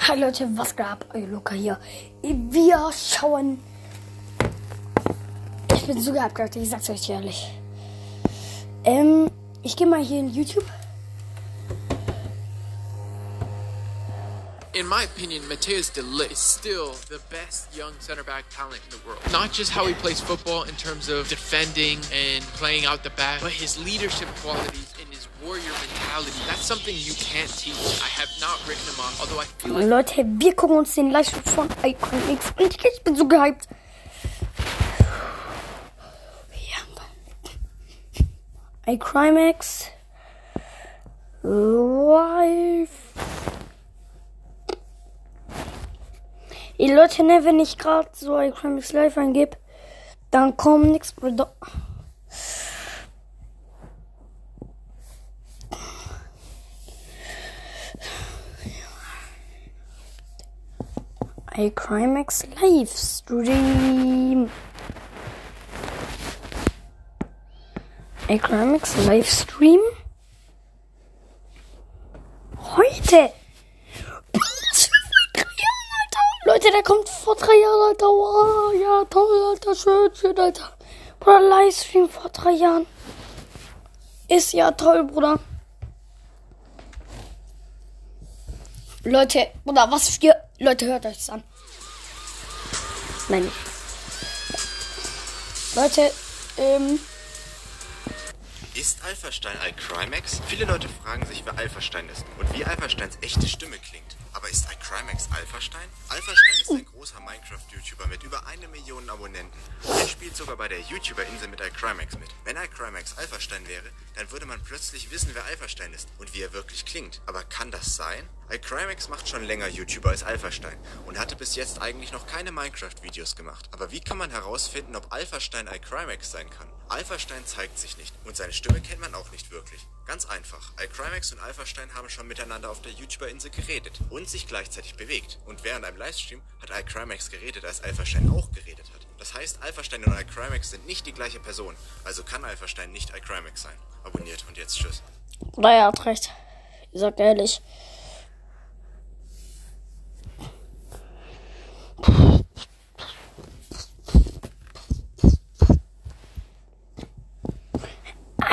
Hi Leute, was geht ab? Euer Luca hier. Wir schauen. Ich bin so gehabt, ich sag's euch ehrlich. Ähm, ich gehe mal hier in YouTube. In my opinion, Mateus de Ligt is still the best young center back talent in the world. Not just how he plays football in terms of defending and playing out the back, but his leadership qualities and his warrior mentality. That's something you can't teach. I have not written him off, although I feel like Leute, wir gucken uns den Livestream von Icon und ich bin so gehypt. Ja. iCrimex live. Ey Leute, ne, wenn ich gerade so iCrimex live eingebe, dann kommt nichts. Bruder. iCrimex Livestream. iCrimex Livestream. Heute. Leute, der kommt vor drei Jahren, Alter. Wow, ja, toll, Alter. Schön, schön, Alter. Bruder, Livestream vor drei Jahren. Ist ja toll, Bruder. Leute, Bruder, was für. Leute, hört euch das an. Nein. Leute, ähm. Ist Alphastein iCrimex? Viele Leute fragen sich, wer Alphastein ist und wie Alphasteins echte Stimme klingt. Aber ist iCrimex Alphastein? Alphastein ist ein großer Minecraft-YouTuber mit über eine Million Abonnenten. Er spielt sogar bei der YouTuber-Insel mit iCrimex mit. Wenn iCrimex Alphastein wäre, dann würde man plötzlich wissen, wer Alphastein ist und wie er wirklich klingt. Aber kann das sein? iCrimex macht schon länger YouTuber als Alphastein und hatte bis jetzt eigentlich noch keine Minecraft-Videos gemacht. Aber wie kann man herausfinden, ob Alphastein iCrimex sein kann? Alphastein zeigt sich nicht und seine Stimme kennt man auch nicht wirklich. Ganz einfach. iCrimex und Alphastein haben schon miteinander auf der YouTuber-Insel geredet und sich gleichzeitig bewegt. Und während einem Livestream hat iCrimex geredet, als Alphastein auch geredet hat. Das heißt, Alphastein und iCrimex sind nicht die gleiche Person. Also kann Alphastein nicht iCrimex sein. Abonniert und jetzt tschüss. Bruder, er hat recht. Ich sag ehrlich.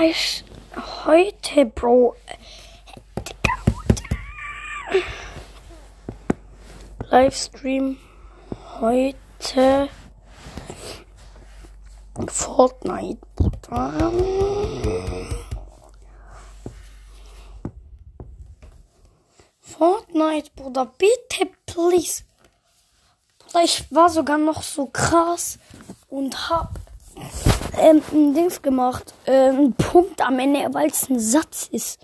Ich, heute, Bro. Livestream heute Fortnite, Bruder. Fortnite, Bruder, bitte, please. Ich war sogar noch so krass und hab ähm, ein Dings gemacht. Ähm, einen Punkt am Ende, weil es ein Satz ist.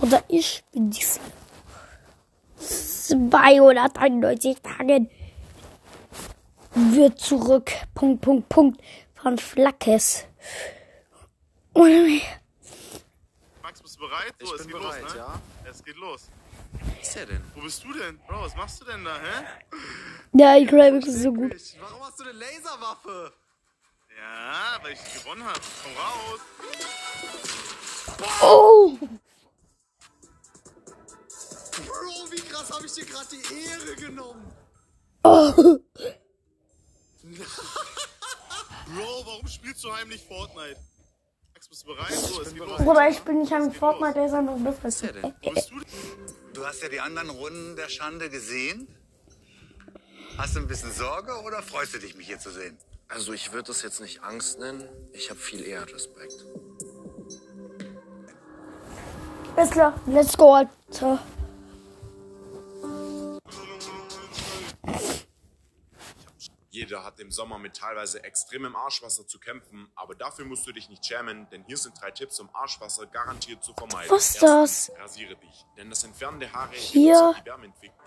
Oder ich bin die 293 Tagen wird zurück. Punkt, Punkt, Punkt. Von Flackes. Ohne mich. Max, bist du bereit? So, Ich es bin geht bereit, los, ne? ja. Es geht los. Was ist der denn? Wo bist du denn? Bro, was machst du denn da, hä? Ja, ich glaube, ist so gut. Warum hast du eine Laserwaffe? Ja, weil ich gewonnen habe. Komm raus. Oh! Bro, wie krass habe ich dir gerade die Ehre genommen? oh. Bro, warum spielst du heimlich Fortnite? Bist du bereit? So, es geht los. Bruder, ich bin nicht am Fortnite, der ist einfach bist du hast ja die anderen Runden der Schande gesehen. Hast du ein bisschen Sorge oder freust du dich, mich hier zu sehen? Also ich würde das jetzt nicht Angst nennen. Ich habe viel eher Respekt. Ist klar, let's go, Alter. Jeder hat im Sommer mit teilweise extremem Arschwasser zu kämpfen, aber dafür musst du dich nicht schämen, denn hier sind drei Tipps, um Arschwasser garantiert zu vermeiden. Was ist Erstens, das? Rasiere dich, denn das Entfernen der Haare Hier. die Wärmeentwicklung.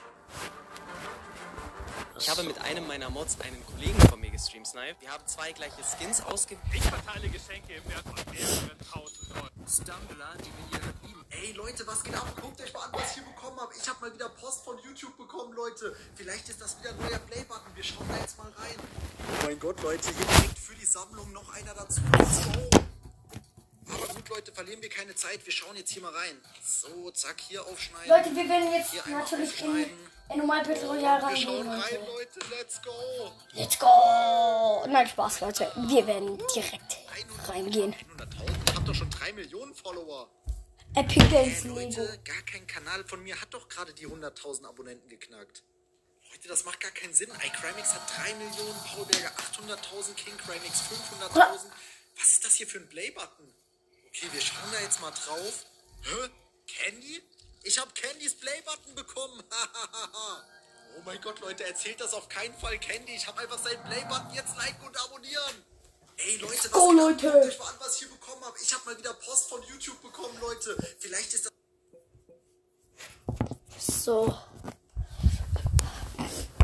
Ich habe mit einem meiner Mods einen Kollegen von mir gestreamt, Snipe. Wir haben zwei gleiche Skins ausgewählt. Ich verteile Geschenke im Wert von mehreren tausend Euro. Stumbler, die mir ihre lieben. Ey Leute, was geht ab? Guckt euch mal an, was ich hier bekommen habe. Ich habe mal wieder Post von YouTube bekommen, Leute. Vielleicht ist das wieder ein neuer Playbutton. Wir schauen da jetzt mal rein. Oh mein Gott, Leute, hier kriegt für die Sammlung noch einer dazu. Let's go. Aber gut, Leute, verlieren wir keine Zeit. Wir schauen jetzt hier mal rein. So, zack, hier aufschneiden. Leute, wir werden jetzt Hier natürlich in in normal Battle Royale Wir reingehen, schauen rein, Leute. Leute. Let's go. Let's go! Nein, Spaß, Leute. Wir werden direkt 100 reingehen. 100.000? Ich hab doch schon 3 Millionen Follower. Epic Games Lego. Leute, gar kein Kanal von mir hat doch gerade die 100.000 Abonnenten geknackt. Leute, das macht gar keinen Sinn. iCrimex hat 3 Millionen, Paulberger 800.000, King Crimex 500.000. Was ist das hier für ein Play-Button? Okay, wir schauen da jetzt mal drauf. Hä? Candy? Ich habe Candys Play-Button bekommen. oh mein Gott, Leute, erzählt das auf keinen Fall Candy. Ich habe einfach seinen Play-Button jetzt liken und abonnieren. Ey, Leute, geht ab? Leute. An, was hier habe. Mal wieder Post von YouTube bekommen, Leute. Vielleicht ist das So.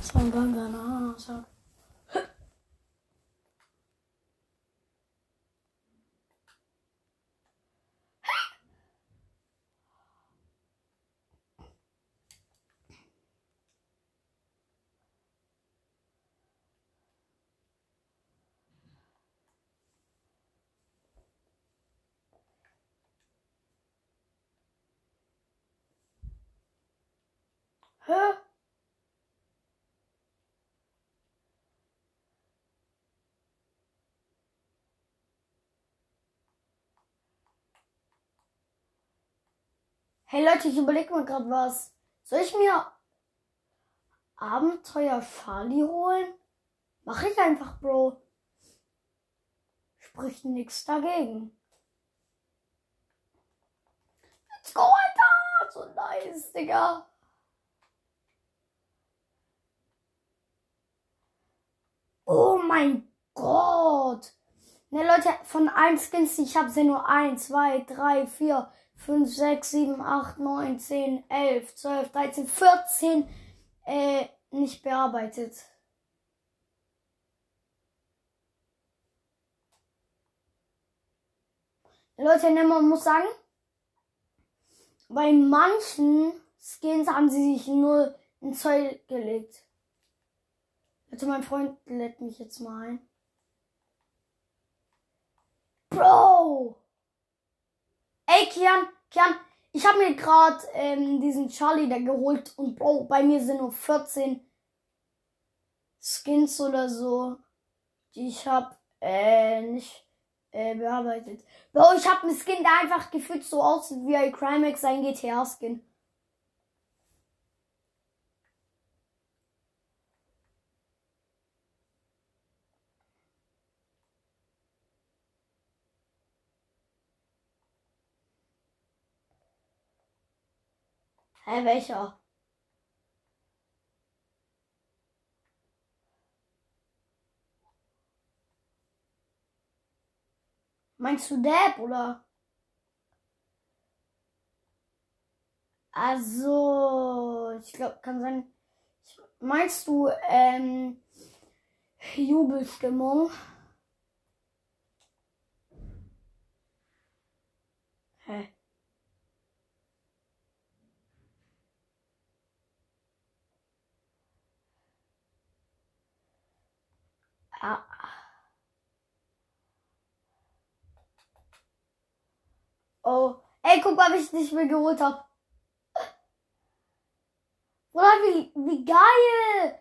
Sangangana. Hä? Hey Leute, ich überlege mal gerade was. Soll ich mir Abenteuer Charlie holen? Mach ich einfach, Bro. Spricht nichts dagegen. Let's go, Alter! So nice, Digga. Oh mein Gott. Ne, Leute, von allen Skins, ich habe, sind nur 1, 2, 3, 4, 5, 6, 7, 8, 9, 10, 11, 12, 13, 14 äh, nicht bearbeitet. Leute, ne, man muss sagen, bei manchen Skins haben sie sich nur ein Zoll gelegt. Leute, mein Freund lädt mich jetzt mal ein. Bro! Ey, Kian, Kian, ich habe mir gerade ähm, diesen Charlie da geholt und Bro, bei mir sind nur 14 Skins oder so, die ich habe äh, nicht äh, bearbeitet. Bro, ich habe einen Skin, der einfach gefühlt so aussieht wie ein Crimex sein GTA-Skin. Hä, welcher? Meinst du Dab oder? Also, ich glaube, kann sein. Meinst du ähm, Jubelstimmung? Hä? Ah. Oh. Ey, guck mal, wie ich dich mir geholt hab. Oder wie, wie geil!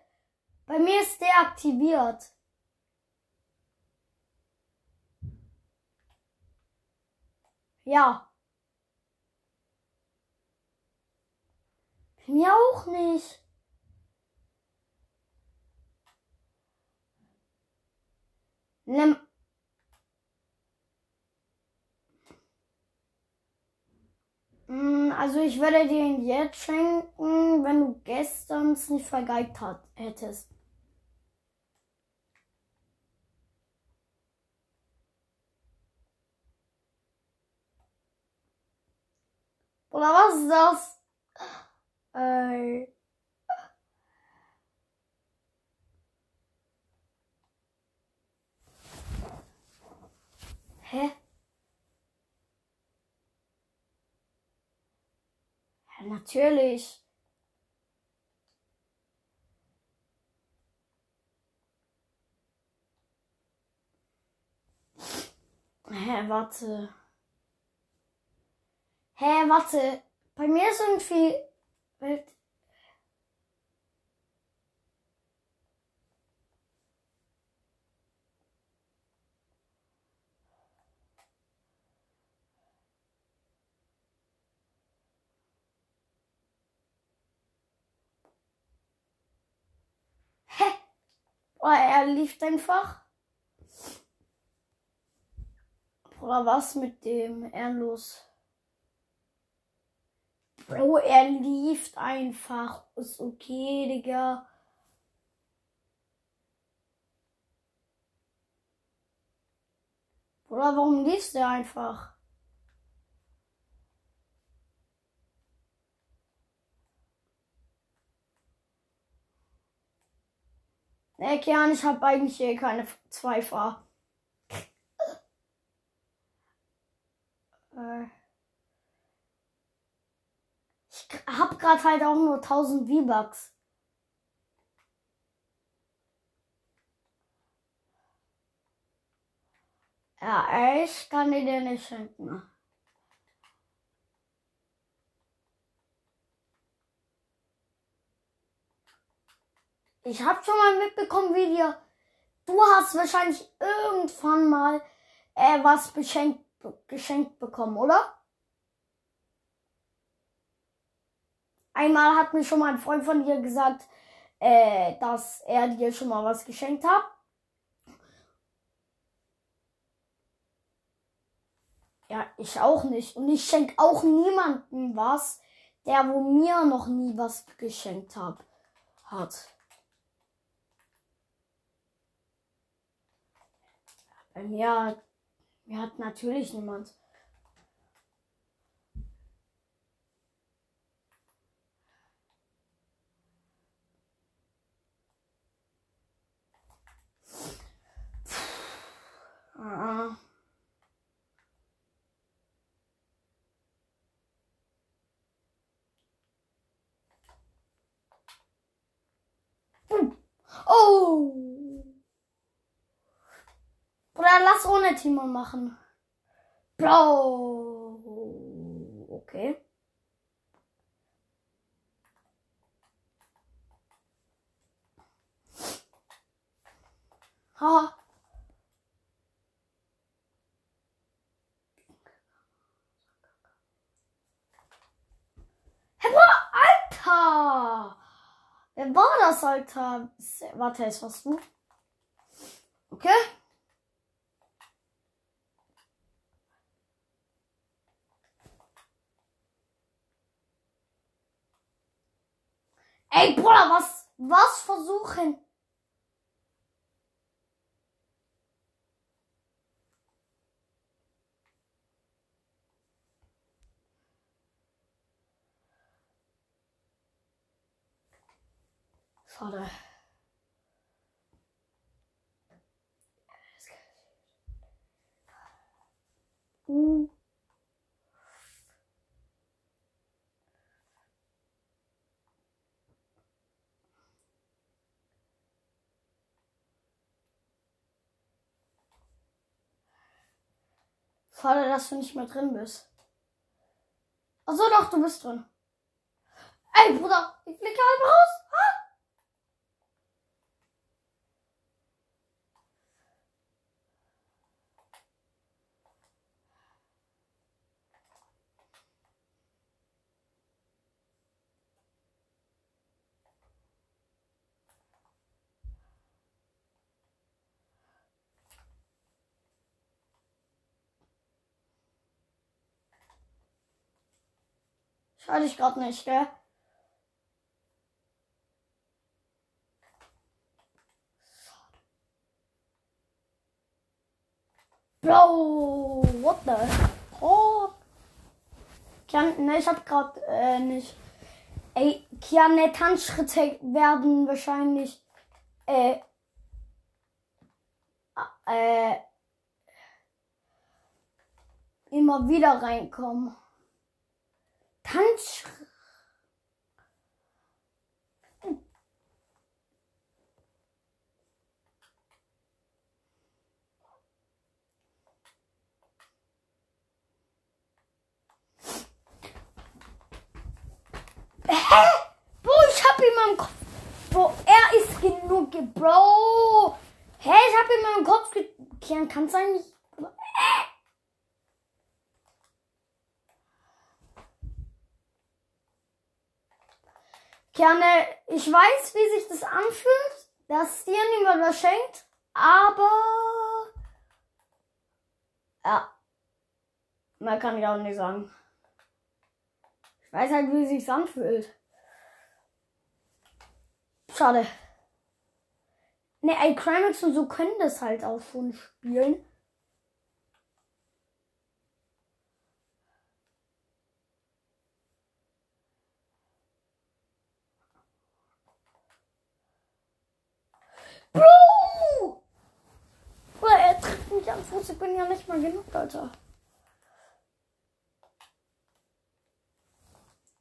Bei mir ist der aktiviert. Ja. Bei mir auch nicht. Nimm. Mm, Also ich würde dir ihn jetzt schenken, wenn du gestern es nicht vergeigt hat, hättest. Oder was ist das? Ey. Hä? Ja, natürlich. Hä, warte. Hä, warte. Bei mir ist irgendwie. Oder er lief einfach. Oder was mit dem Ehrenlos? Bro, er lief einfach. Ist okay, Digga. Oder warum liest er einfach? Ne, Kian, ich habe eigentlich hier keine Zweifer. Äh. Ich hab grad halt auch nur 1000 V-Bucks. Ja, ich kann die dir nicht schenken. Ich hab schon mal mitbekommen, wie dir. Du hast wahrscheinlich irgendwann mal äh, was beschenkt, geschenkt bekommen, oder? Einmal hat mir schon mal ein Freund von dir gesagt, äh, dass er dir schon mal was geschenkt hat. Ja, ich auch nicht. Und ich schenk auch niemandem was, der wo mir noch nie was geschenkt hat. hat. Bei mir, mir hat natürlich niemand. Oh! Oder lass ohne Timo machen. Bro. Okay. Ha. Hey, Alter! Wer war das, Alter? Warte, ist was du? Okay. Ey, Bruder, was, was versuchen? Schade. Uh. Schade, dass du nicht mehr drin bist. Achso, doch, du bist drin. Ey, Bruder, ich fliege halb raus. Ah! Schade ich gerade nicht, gell? Bro, what the fuck? Kian, ne, ich hab grad äh, nicht. Ey, Kiane Tanzschritte werden wahrscheinlich äh, äh, immer wieder reinkommen. Tanz. Hä? Bro, ich hab ihn im Kopf. Bro, er ist genug. ge- Bro. Hä, ich hab ihn im Kopf ge... Kian, kann's eigentlich... Äh. Gerne, ich weiß, wie sich das anfühlt, dass dir niemand was schenkt, aber ja, mehr kann ich auch nicht sagen. Ich weiß halt, wie es sich anfühlt. Schade. Ne, ey, Crimex und so können das halt auch schon spielen. Bro! Oder er trifft mich am Fuß, ich bin ja nicht mal genug, Alter.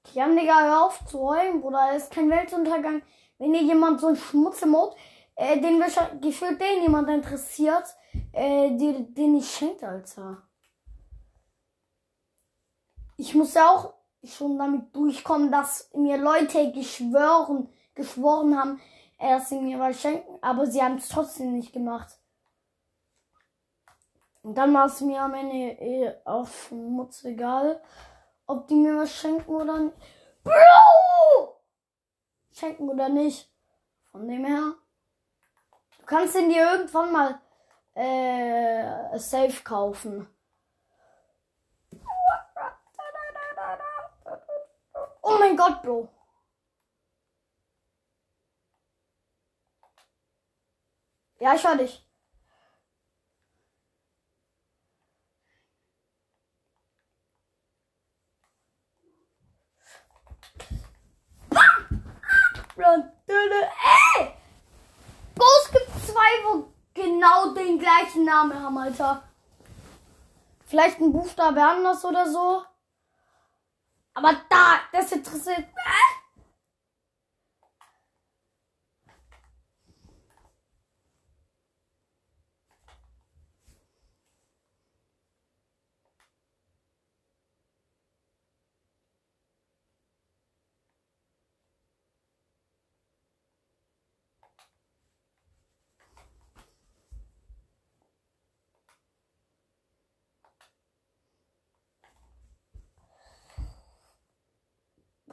Kian, Digga, hör auf zu heulen, Bruder. Es ist kein Weltuntergang. Wenn dir jemand so ein Schmutzemod, äh, den wir gefühlt den jemand interessiert, äh, dir den ich schenkt, Alter. Ich muss ja auch schon damit durchkommen, dass mir Leute geschworen, geschworen haben, dass sie mir was schenken, aber sie haben es trotzdem nicht gemacht. Und dann war es mir am Ende eh auch schmutzegal, ob die mir was schenken oder nicht. Bro! Schenken oder nicht. Von dem her. Du kannst ihn dir irgendwann mal äh, safe kaufen. Oh mein Gott, Bro. Ja, ich höre dich. Ey! Bro, es gibt zwei, wo genau den gleichen Namen haben, Alter. Vielleicht ein Buchstabe anders oder so. Aber da, das interessiert. Äh?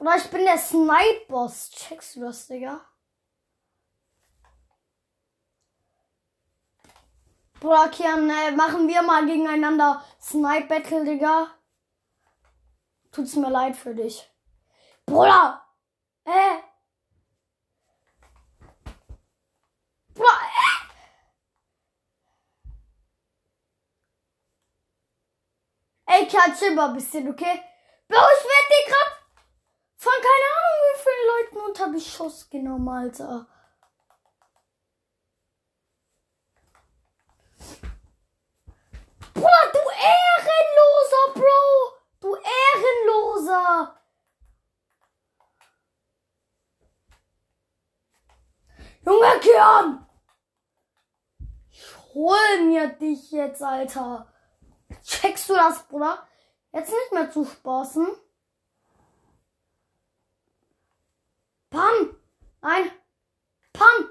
Bruder, ich bin der Snipe-Boss. Checkst du das, Digga? Bruder, Kian, äh, machen wir mal gegeneinander Snipe-Battle, Digga. Tut's mir leid für dich. Bruder! Äh! Bruder, äh! Ey, Kian, chill mal ein bisschen, okay? Bro, ich werd dir grad von keine Ahnung wie vielen Leuten unter Beschuss genommen, Alter. Bruder, du Ehrenloser, Bro! Du Ehrenloser! Junge Kern! Ich hol mir dich jetzt, Alter. Checkst du das, Bruder? Jetzt nicht mehr zu spaßen. Pam! Nein! Pam!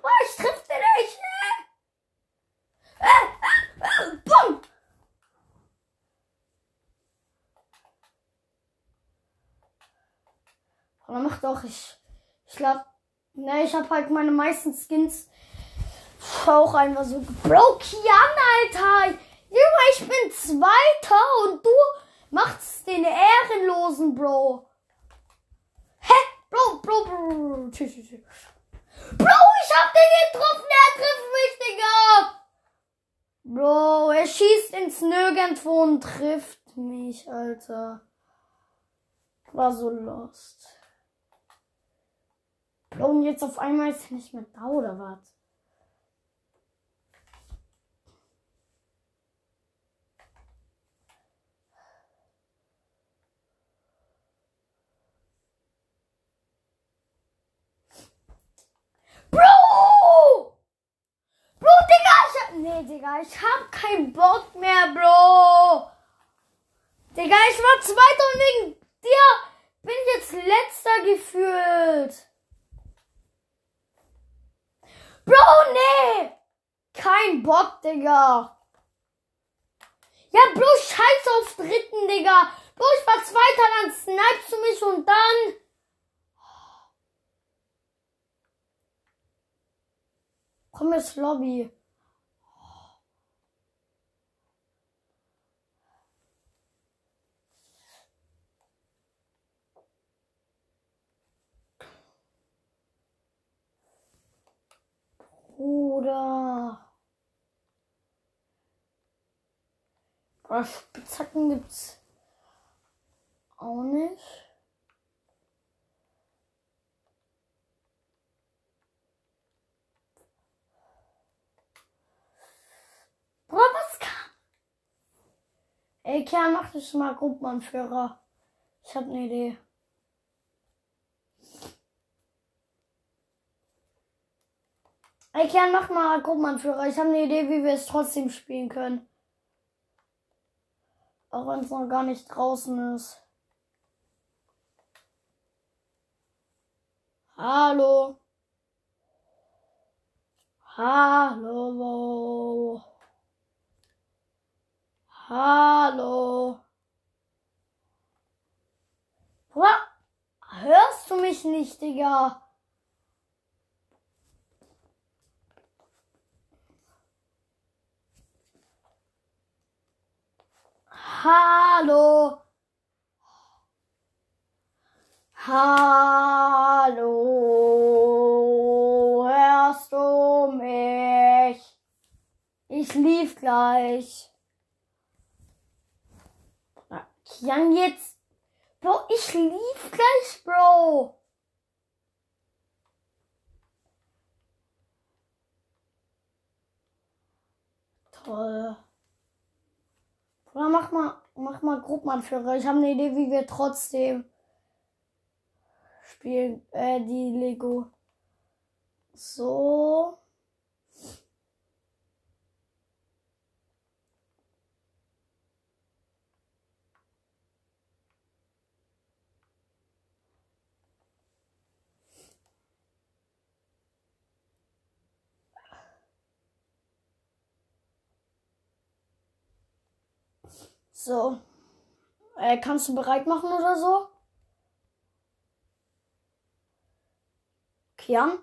Boah, ich triff den nicht! Äh, äh, äh, Pam! Aber mach doch, ich. Ich glaub. Ne, ich hab halt meine meisten Skins auch einfach so. Bro, Kian, Alter! Junge, ich bin Zweiter und du machst den Ehrenlosen, Bro. Bro, Bro. Bro, ich hab den getroffen, er trifft mich, Digga. Bro, er schießt ins Nirgendwo und trifft mich, Alter. War so lost. Bro, und jetzt auf einmal ist er nicht mehr da, oder was? Bro! Bro, Digga, ich hab. Nee, Digga, ich hab keinen Bock mehr, Bro. Digga, ich war Zweiter und wegen dir bin ich jetzt Letzter gefühlt. Bro, nee! Kein Bock, Digga. Ja, Bro, scheiß auf Dritten, Digga. Bro, ich war Zweiter, dann snipest du mich und dann. Komm jetzt Lobby. Bruder. Aber Spitzhacken gibt's auch nicht. Bruder, was kann? Ey, Kern, mach dich mal Gruppenanführer. Ich hab ne Idee. Ey, Kern, mach mal Gruppenanführer. Ich habe eine Idee, wie wir es trotzdem spielen können. Auch wenn es noch gar nicht draußen ist. Hallo. Hallo. Hallo. Hörst du mich nicht, Digga? Hallo. Hallo. Hörst du mich? Ich lief gleich. Kian, jetzt. Bro, ich lief gleich, Bro. Toll. Oder mach mal, mach mal Gruppenanführer. Ich habe eine Idee, wie wir trotzdem spielen. Äh, die Lego. So. So. Äh, kannst du bereit machen oder so? Kian?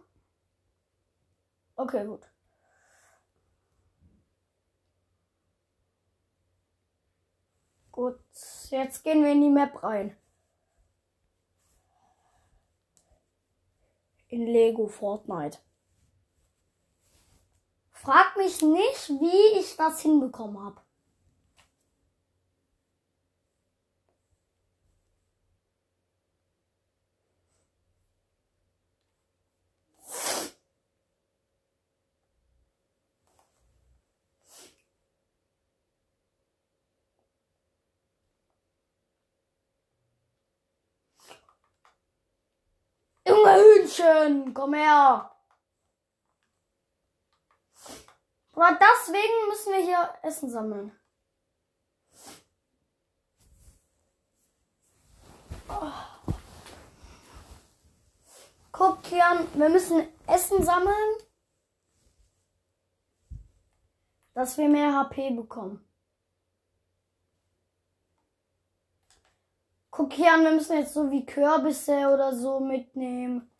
Okay, gut. Gut, jetzt gehen wir in die Map rein. In Lego Fortnite. Frag mich nicht, wie ich das hinbekommen habe. Junge Hühnchen, komm her. Aber deswegen müssen wir hier Essen sammeln. Oh. Guck, Kian, wir müssen Essen sammeln, dass wir mehr HP bekommen. Guck hier an, wir müssen jetzt so wie Kürbisse oder so mitnehmen.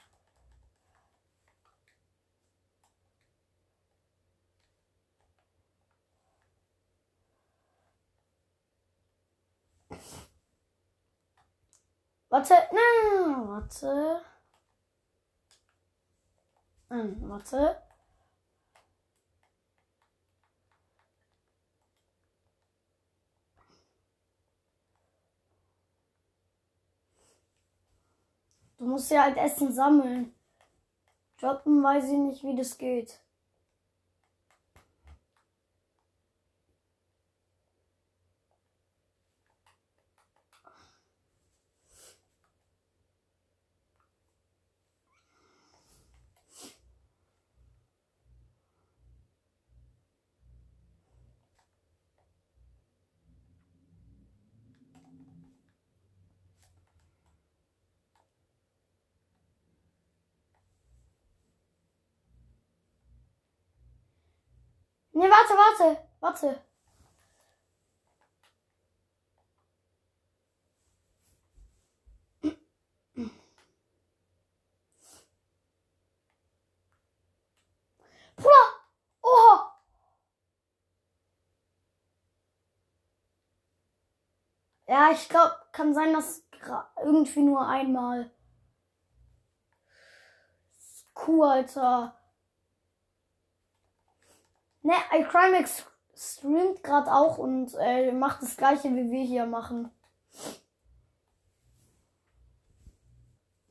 Warte, na, warte. Hm, warte. Du musst ja halt Essen sammeln. Droppen weiß ich nicht, wie das geht. Ne, warte, warte, warte. Bruder! Oha! Ja, ich glaube, kann sein, dass irgendwie nur einmal. Cool, Alter. Ne, iCrimex streamt gerade auch und äh, macht das gleiche, wie wir hier machen.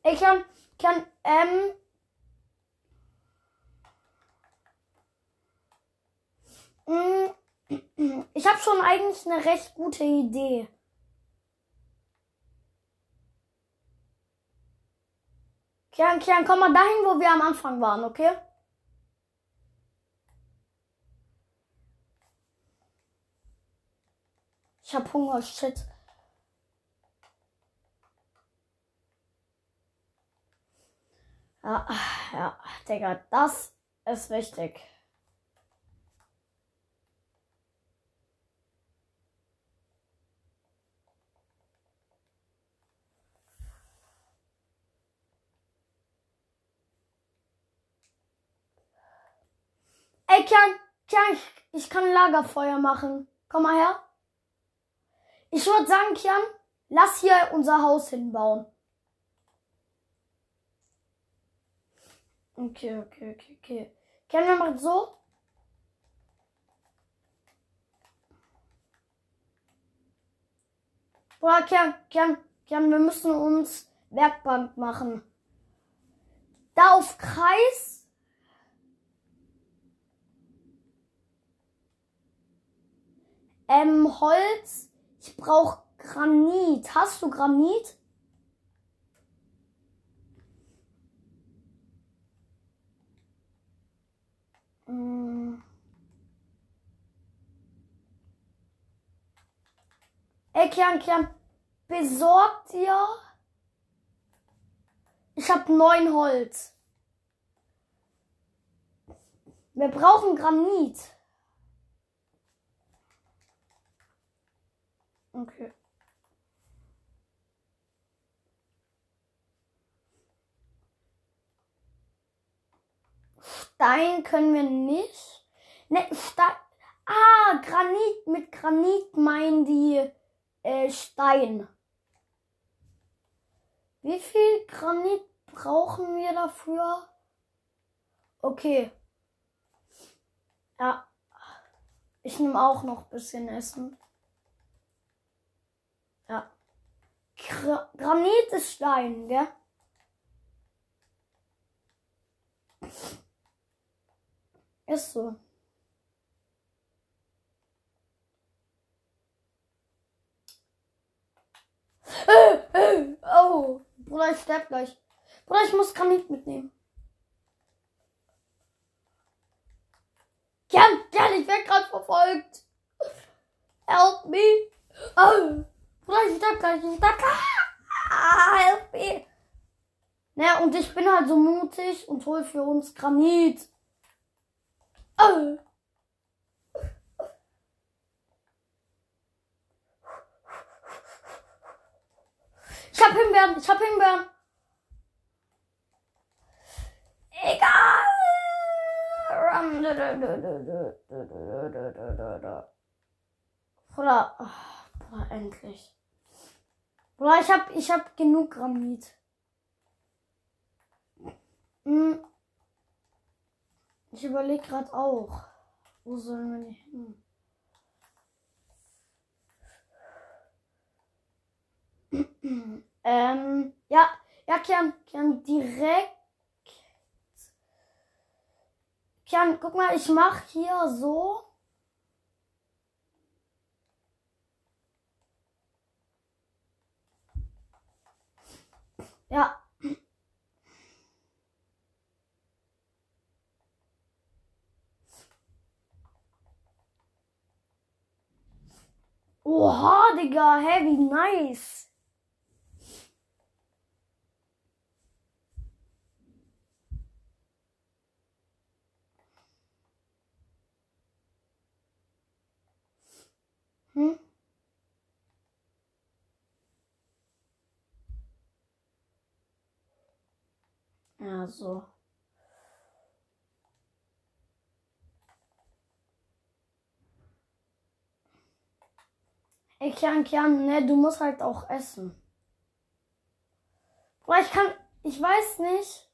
Ich kann, kann, ähm. mm, Ich habe schon eigentlich eine recht gute Idee. Kian, Kian, komm mal dahin, wo wir am Anfang waren, okay? Ich hab Hunger, shit. Ja, ja, Digga, das ist wichtig. Ey, Kian, Kian, ich, ich kann Lagerfeuer machen. Komm mal her. Ich würde sagen, Kian, lass hier unser Haus hinbauen. Okay, okay, okay, okay. Kian, wir machen so. Boah, Kian, Kian, Kian, wir müssen uns Werkbank machen. Da auf Kreis. Ähm, Holz. Ich brauche Granit. Hast du Granit? Mm. Ey, Kian, Kian, besorgt ihr? Ich hab neun Holz. Wir brauchen Granit. Okay. Stein können wir nicht. Ne, Stein. Ah, Granit. Mit Granit meinen die äh, Stein. Wie viel Granit brauchen wir dafür? Okay. Ja. Ich nehme auch noch ein bisschen Essen. Ja. Gra Granit ist Stein, gell? Ist so. Äh, äh, Oh, Bruder, ich sterb gleich. Bruder, ich muss Granit mitnehmen. Jan, Jan, ich werde gerade verfolgt. Help me. Oh, Bruder, ich sterb gleich. Ich gleich. Ah, help me. Naja, und ich bin halt so mutig und hol für uns Granit. Oh. Ich hab Himbeeren, ich hab Himbeeren. Egal. Bruder, Bruder, endlich. Bruder, ich hab, ich hab genug Granit. Hm. Ich überlege gerade auch. Wo sollen wir denn hin? ähm, ja, ja, Kian, Kian, direkt. Kian, guck mal, ich mach hier so. Ja. Oha, Digga, wie nice. Hm? Ja, so. Ey, Kian, Kian, ne, du musst halt auch essen. Aber ich kann, ich weiß nicht.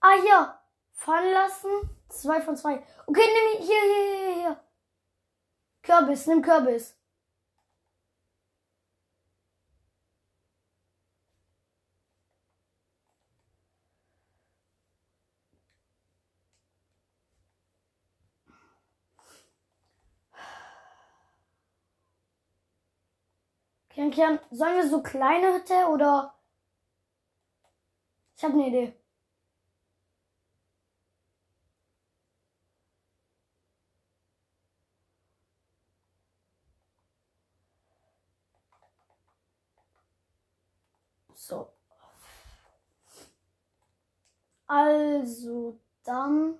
Ah, hier. Fallen lassen. Zwei von zwei. Okay, nimm hier, hier, hier, hier. Kürbis, nimm Kürbis. Kian, Kian, sollen wir so kleine Hütte oder? Ich habe eine Idee. So. Also dann.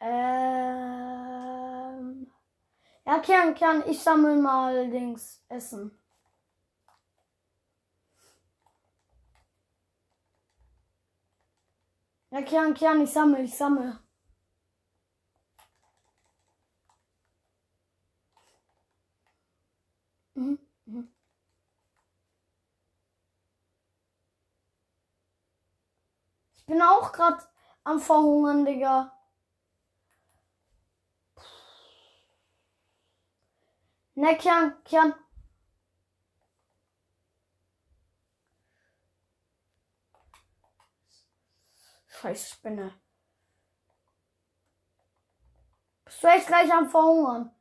Ähm. Ja, Kern, Kern, ich sammle mal Dings Essen. Ja, Kern, Kern, ich sammle, ich sammle. Mhm. Mhm. Ich bin auch gerade am Verhungern, Digga. Ne, Kian, Kian. Scheiß Spinne. Bist du echt gleich am Verhungern?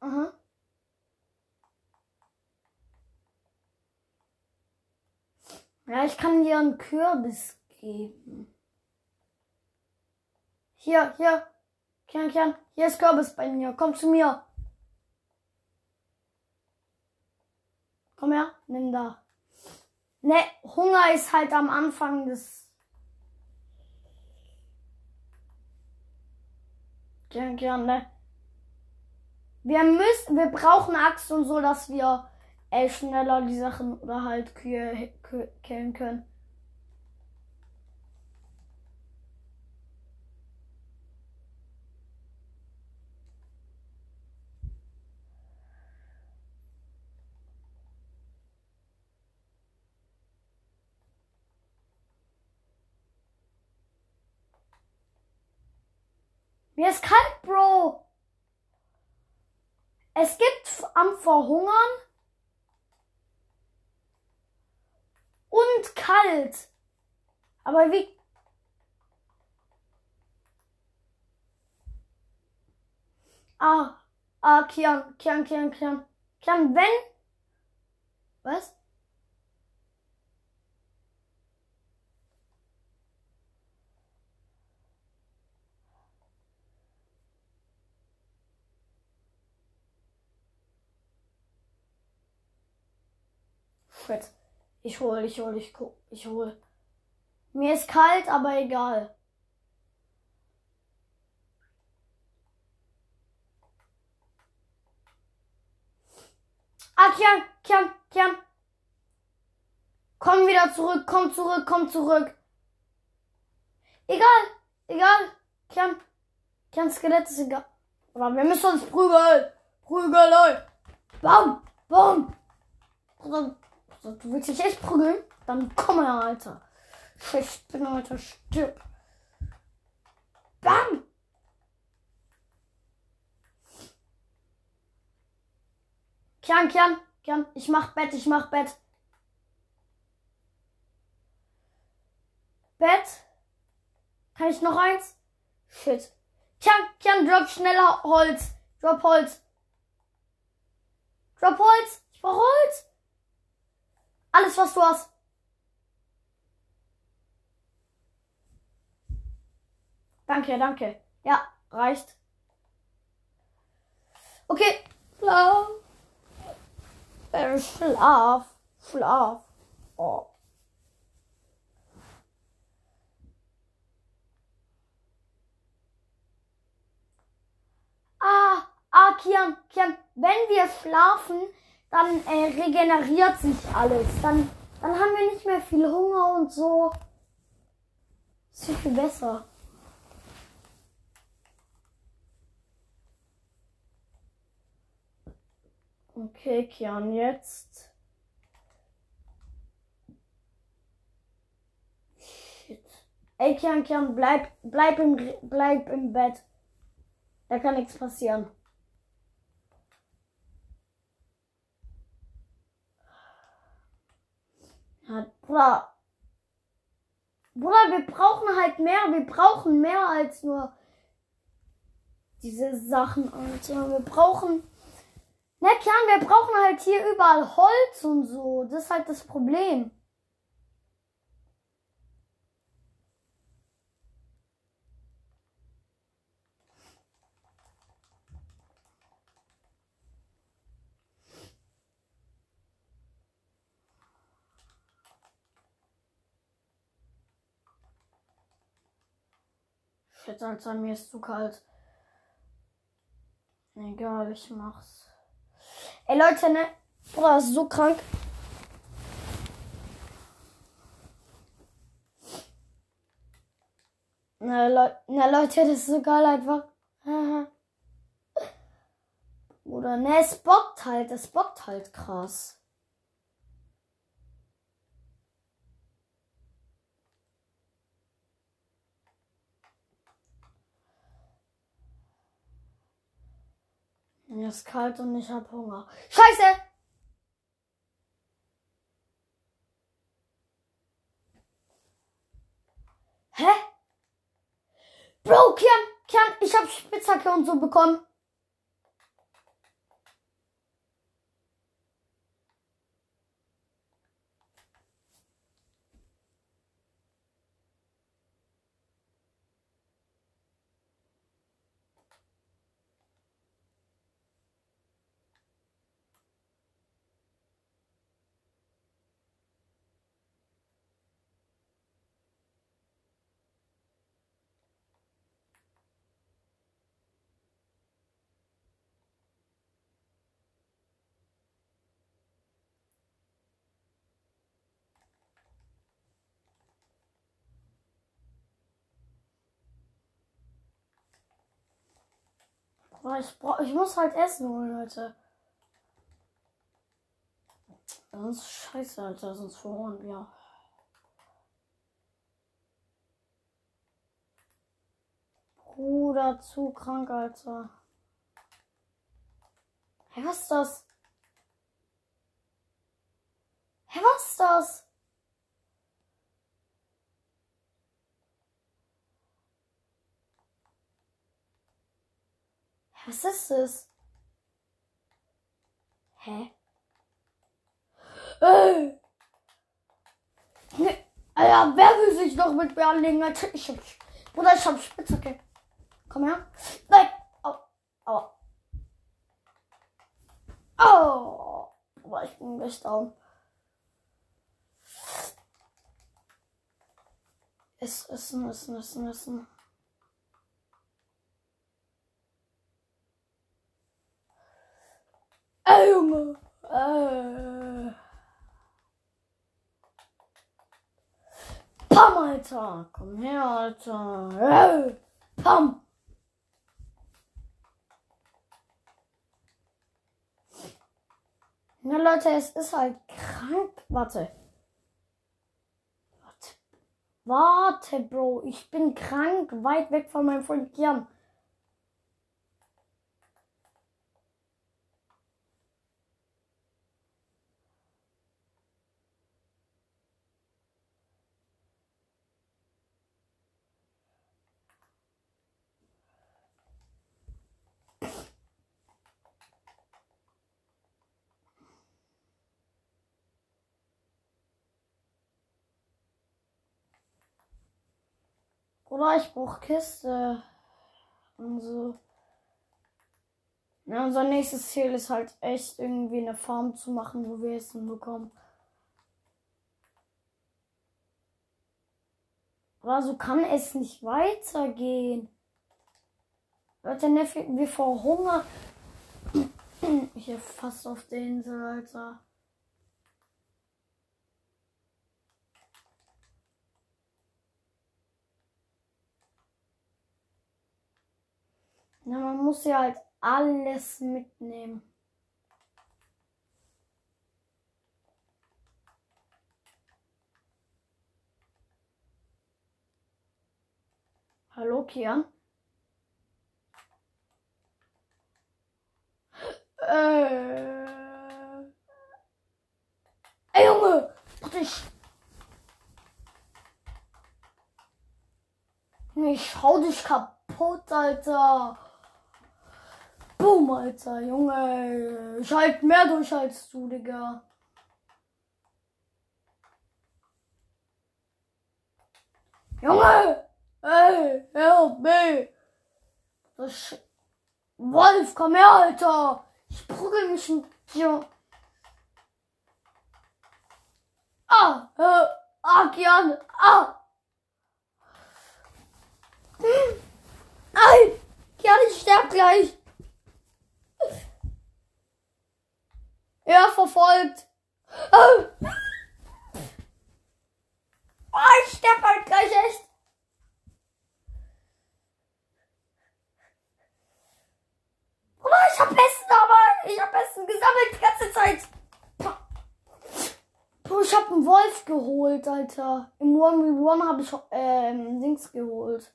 Aha. Ja, ich kann dir einen Kürbis geben. Hier, hier. Kian, Kian, hier ist Kürbis bei mir. Komm zu mir. Komm her, nimm da. Ne, Hunger ist halt am Anfang des. Kian, Kian, ne? Wir müssen, wir brauchen Axt und so, dass wir äh, schneller die Sachen oder halt Kühe, killen können. Mir ist kalt, Bro. Es gibt am Verhungern und kalt. Aber wie. Ah, ah, Kian, Kian, Kian, Kian. Kian, wenn. Was? Shit. Ich hol, ich hol, ich ich hol. Mir ist kalt, aber egal. Ah, Kian, Kian, Kian. Komm wieder zurück, komm zurück, komm zurück. Egal, egal. Kian, Kian, Skelett ist egal. Aber wir müssen uns prügeln. Prügeln. Bam, bam. So, du willst dich echt prügeln? Dann komm her, Alter. Ich bin Alter, stirb. Bam! Kian, Kian, Kian, ich mach Bett, ich mach Bett. Bett? Kann ich noch eins? Shit. Kian, Kian, drop schneller Holz. Drop Holz. Drop Holz. Ich brauch Holz. Alles, was du hast. Danke, danke. Ja, reicht. Okay. Schlaf. Äh, Schlaf. Schlaf. Oh. Ah, ah, Kian, Kian, wenn wir schlafen, dann äh, regeneriert sich alles. Dann Dann haben wir nicht mehr viel Hunger und so. Ist viel, viel besser. Okay, Kian, jetzt. Shit. Ey, Kian, Kian, bleib, bleib im, bleib im Bett. Da kann nichts passieren. Ja, Bruder. Bruder, wir brauchen halt mehr. Wir brauchen mehr als nur diese Sachen, Alter. Wir brauchen. Na klar, wir brauchen halt hier überall Holz und so. Das ist halt das Problem. Shit, Alter, mir ist zu kalt. Egal, ich mach's. Ey, Leute, ne? Ist so krank. Na, Leu na Leute, das ist so geil einfach. Oder ne, es bockt halt, es bockt halt krass. Mir ist kalt und ich hab Hunger. Scheiße! Hä? Bro, Kian, Kian, ich hab Spitzhacke und so bekommen. Boah, ich, brauch, ich muss halt Essen holen, Leute. Sonst scheiße, Alter, sonst verhungern wir. Bruder, zu krank, Alter. Hä, was ist das? Hä, was ist das? Was ist es? Hä? Ey! Ne, Alter, wer will sich noch mit mir anlegen? Ich hab, Bruder, ich hab Spitzhacke. Komm her. Nein! Au, au. Au! Boah, ich bin gleich down. Essen, essen, essen, essen, essen. Ey, Junge. Äh. Pam, Alter. Komm her, Alter. Äh. Pam. Na, Leute, es ist halt krank. Warte. Warte. Warte, Bro. Ich bin krank. Weit weg von meinem Freund Jan. Oder ich brauche Kiste. Und so. Ja, unser nächstes Ziel ist halt echt irgendwie eine Farm zu machen, wo wir Essen bekommen. Aber so kann es nicht weitergehen. Leute, ne, wir verhungern. Hier fast auf der Insel, Alter. Na, man muss ja halt alles mitnehmen. Hallo, Kian? Äh. Ey, Junge! Ich hau dich kaputt, Alter. Boom, Alter, Junge. Ich halt mehr durch als du, Digga. Junge! Ey, help me! Das Wolf, komm her, Alter! Ich prügel mich mit dir. Ah, äh, ah, Kian, ah! Hm. Nein! Kian, ich sterb gleich! Er verfolgt! Ah, ich sterb halt gleich echt! Bruder, ich hab Essen, aber ich hab Essen gesammelt die ganze Zeit. Bro, ich hab einen Wolf geholt, Alter. Im 1v1 habe ich ähm, Dings geholt.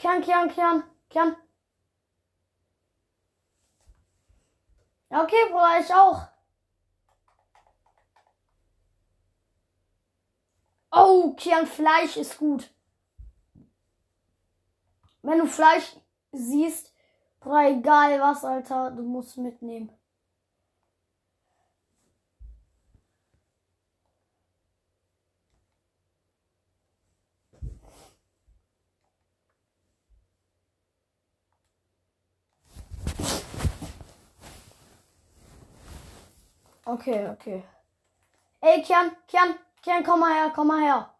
Kern, Kern, Kern, Kern. Ja, okay, Bruder, ich auch. Oh, Kern, Fleisch ist gut. Wenn du Fleisch siehst, boah, egal was, Alter, du musst mitnehmen. Okay, okay. Ey, Kian, Kian, Kian, komm mal her, komm mal her.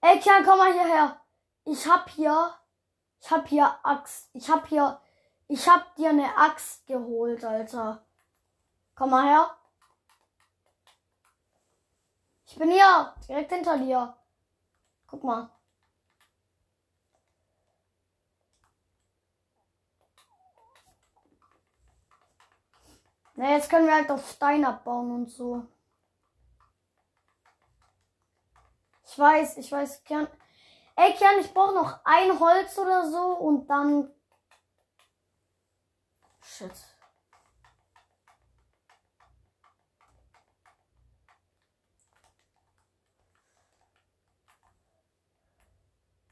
Ey, Kian, komm mal hierher. Ich hab hier, ich hab hier Axt, ich hab hier, ich hab dir eine Axt geholt, Alter. Komm mal her. Ich bin hier, direkt hinter dir. Guck mal. Na, jetzt können wir halt auf Stein abbauen und so. Ich weiß, ich weiß, Kern. Ey, Kern, ich brauche noch ein Holz oder so und dann. Shit.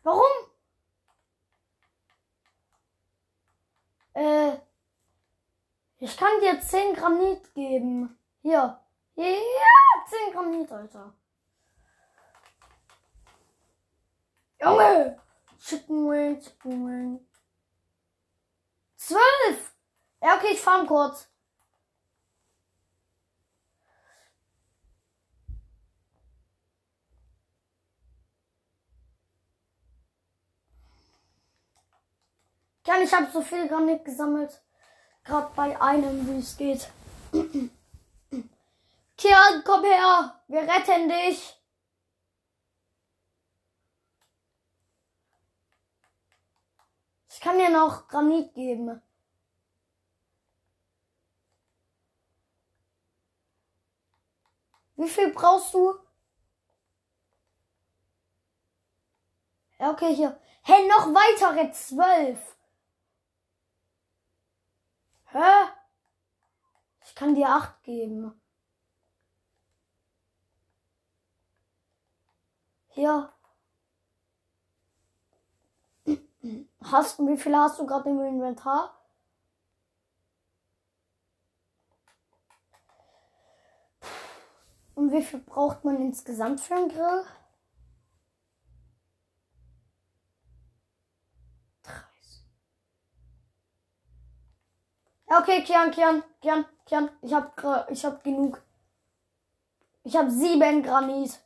Warum? Äh. Ich kann dir 10 Granit geben. Hier. Ja, 10 Granit, Alter. Junge! Chicken Wing, Chicken Wing. 12! Ja, okay, ich farm kurz. Ja, ich habe so viel Granit gesammelt. Gerade bei einem, wie es geht. Kian, komm her! Wir retten dich! Ich kann dir noch Granit geben. Wie viel brauchst du? Ja, okay, hier. Hey, noch weitere zwölf. Hä? Ich kann dir acht geben. Hier. Hast wie viele hast du gerade im Inventar? Und wie viel braucht man insgesamt für einen Grill? Okay, Kian, Kian, Kian, Kian. Ich hab, ich hab genug. Ich hab sieben Granit.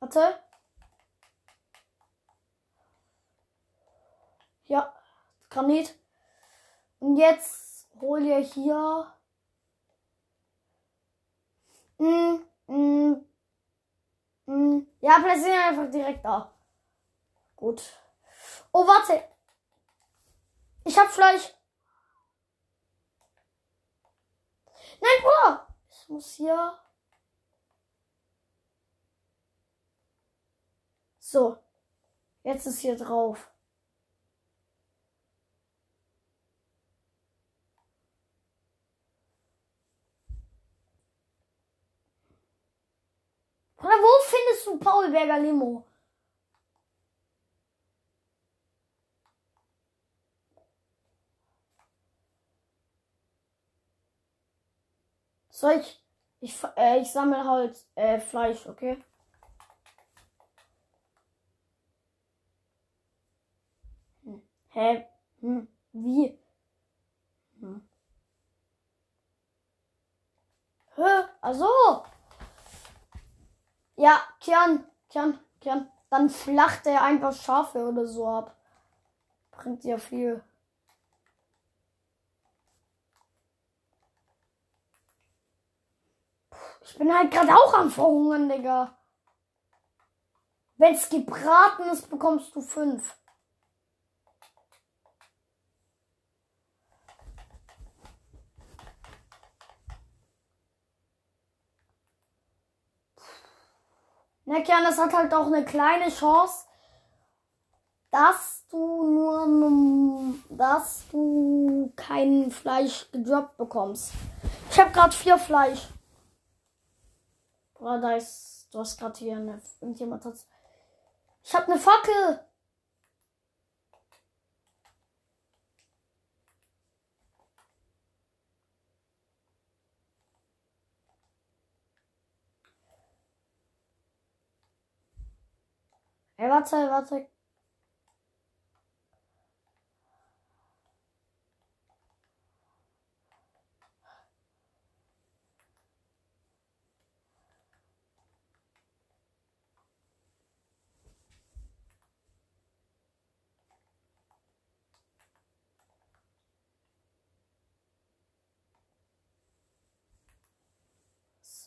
Warte. Ja, Granit. Und jetzt hol dir hier. Mm, mm, mm. Ja, platzieren einfach direkt da. Gut. Oh, warte. Ich hab Fleisch. Nein, Bruder. Ich muss hier. So. Jetzt ist hier drauf. Bruder, wo findest du Paulberger Limo? Soll ich. Ich, äh, ich sammle halt äh, Fleisch, okay? Hä? Hm. Wie? Hm. Hä? Also. Ja, Kian, Kian, Kian. Dann flacht er einfach Schafe oder so ab. Bringt ja viel. Ich bin halt gerade auch am Verhungern, Digga. Wenn's gebraten ist, bekommst du fünf. Na, Kian, das hat halt auch eine kleine Chance, dass du nur, dass du kein Fleisch gedroppt bekommst. Ich habe gerade vier Fleisch. Boah, da ist. Du hast gerade hier eine. Irgendjemand hat. Ich hab eine Fackel! Ey, warte, warte.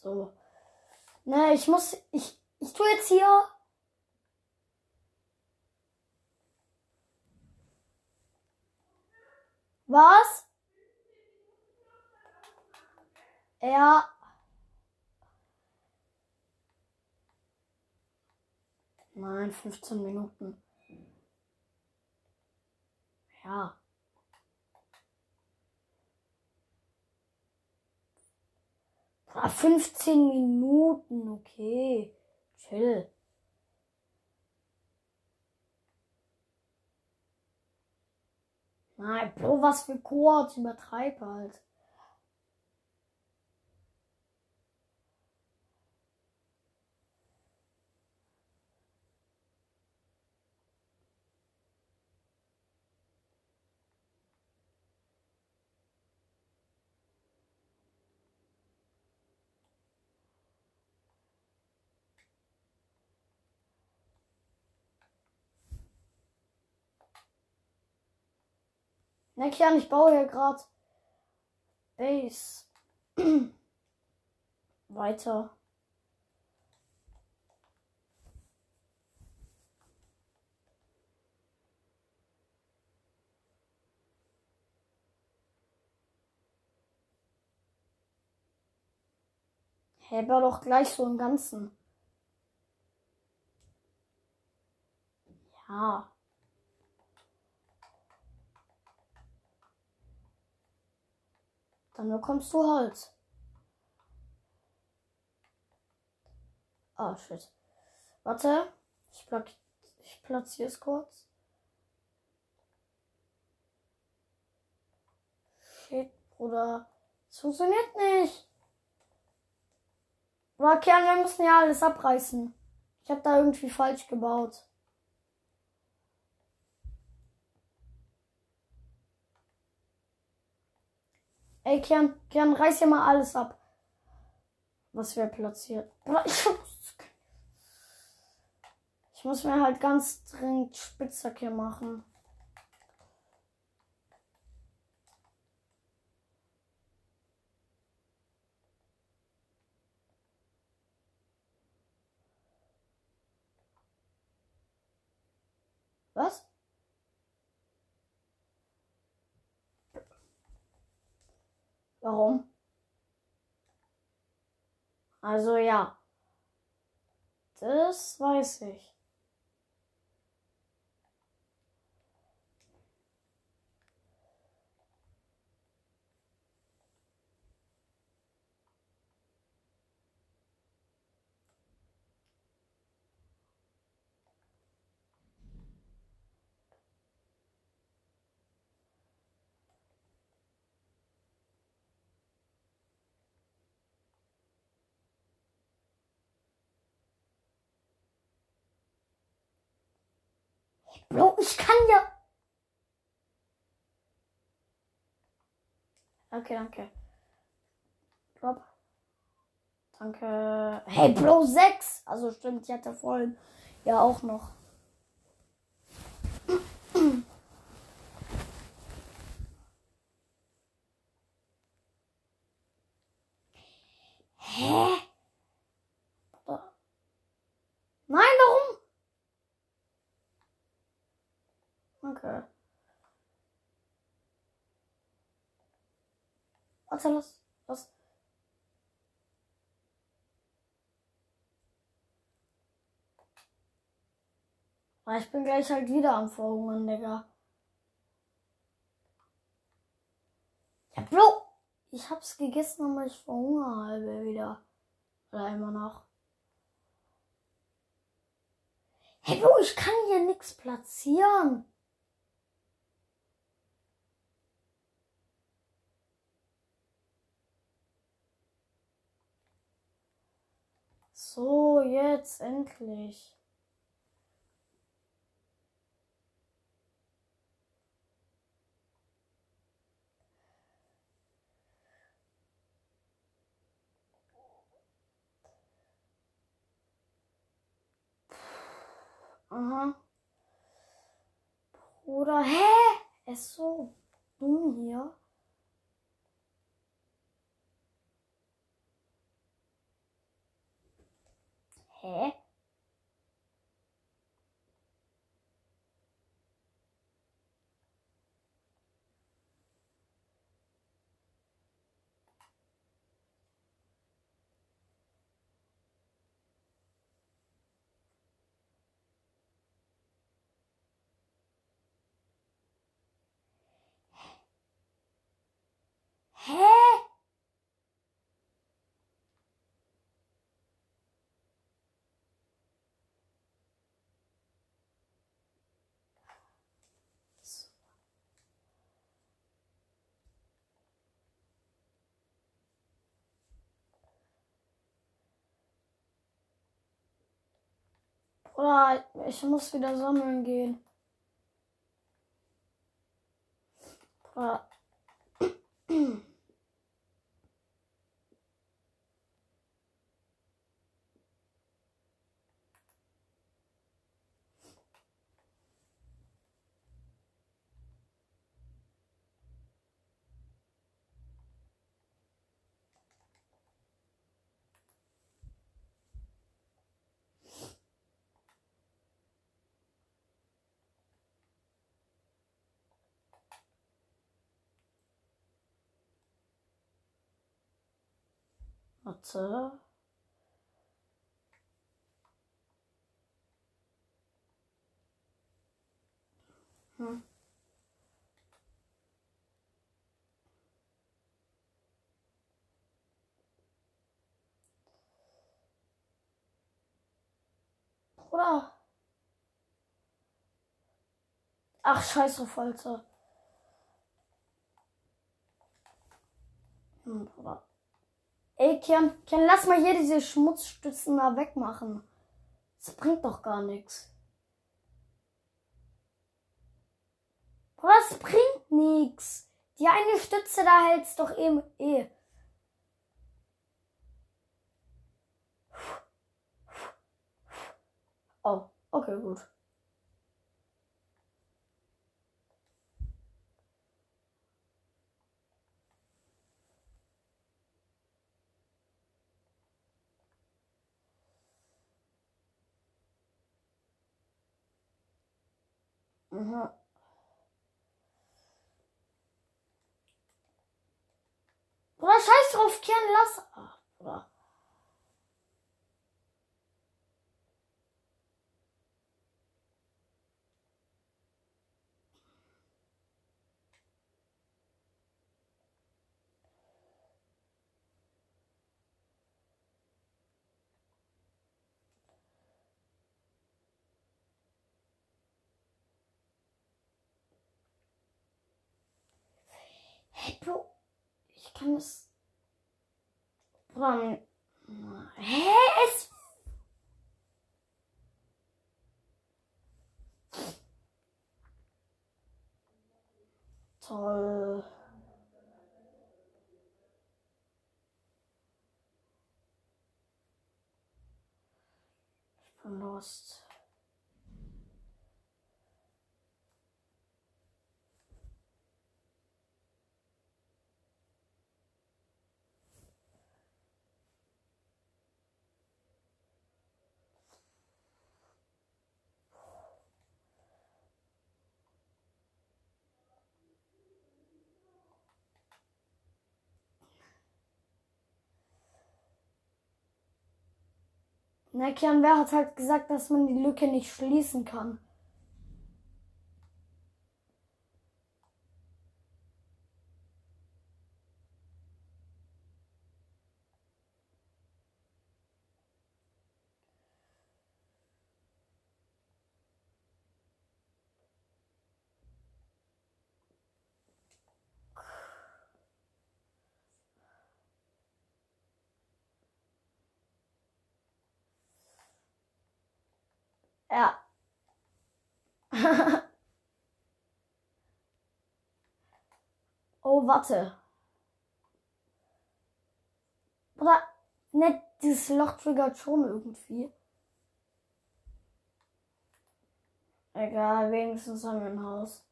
So. Ne, ich muss. Ich, ich tue jetzt hier. Was? Ja. Nein, 15 Minuten. Ja. Ah, 15 Minuten, okay. Chill. Nein, Bro, was für Quads, übertreib halt. Na klar, ich baue hier gerade Base. Weiter. Hä, bau doch gleich so im Ganzen. Ja. Dann bekommst du Holz. Ah, shit. Warte. Ich, ich platziere es kurz. Shit, Bruder. Es funktioniert nicht. Kern, wir müssen ja alles abreißen. Ich habe da irgendwie falsch gebaut. Ey, Kern, Kern, reiß hier mal alles ab. Was wir platziert? Ich muss mir halt ganz dringend Spitzhack hier machen. Was? Warum? Also ja. Das weiß ich. Bro, ich kann ja. Okay, danke. Drop. Danke. Hey, Bro, 6. Also stimmt, ich hatte vorhin ja auch noch. Hä? Nein, warum? Okay. Lass. Was? Ah, Ich bin gleich halt wieder am Verhungern, Digga. Ja, Bro! Ich hab's gegessen, aber ich verhungere halbe wieder. Oder immer noch. Hey, Bro, ich kann hier nichts platzieren. Jetzt endlich. Aha. Bruder, hä? Er ist so dumm hier. Hä? Oder ich muss wieder sammeln gehen. Oder Warte. Hm. Ach, scheiße, Falter. Hm, Bruder. Ey, Kian, Kian, lass mal hier diese Schmutzstützen da wegmachen. Das bringt doch gar nichts. Bruder, das bringt nichts. Die eine Stütze da hält's doch eben eh. Oh, okay, gut. Aha. Oder scheiß drauf, Kern, lass. Ach, oder. Hey, Bro. Ich kann das. Bruder. Hä? Es. Toll. Ich bin lost. Na, Kian, wer hat halt gesagt, dass man die Lücke nicht schließen kann? Ja. oh, warte. Oder, ne, dieses Loch triggert schon irgendwie. Egal, wenigstens haben wir ein Haus.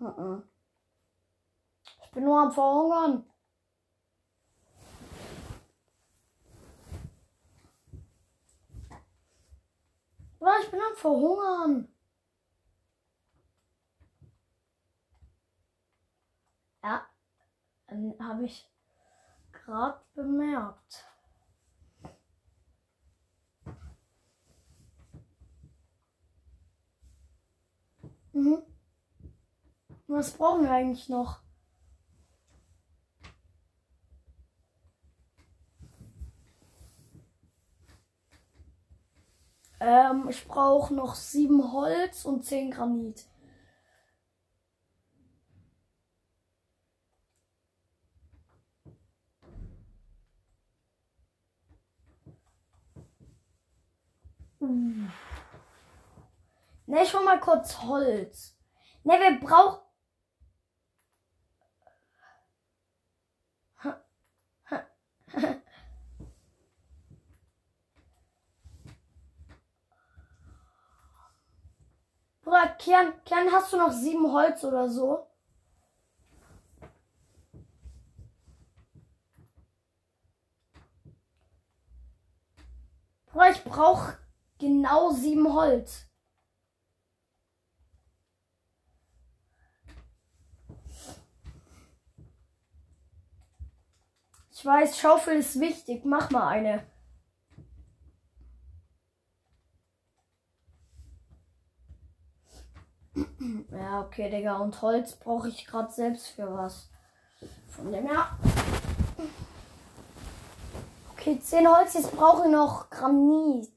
Mhm. Bin nur am Verhungern. Ja, ich bin am Verhungern. Ja, habe ich gerade bemerkt. Mhm. Was brauchen wir eigentlich noch? Ähm, ich brauche noch sieben Holz und zehn Granit. Uh. Ne, ich hol mal kurz Holz. Ne, wir brauchen. Bruder, Kian, Kian, hast du noch sieben Holz oder so? Bruder, ich brauche genau sieben Holz. Ich weiß, Schaufel ist wichtig. Mach mal eine. Ja, okay, Digga. Und Holz brauche ich gerade selbst für was. Von dem her. Okay, 10 Holz. Jetzt brauche ich noch Granit.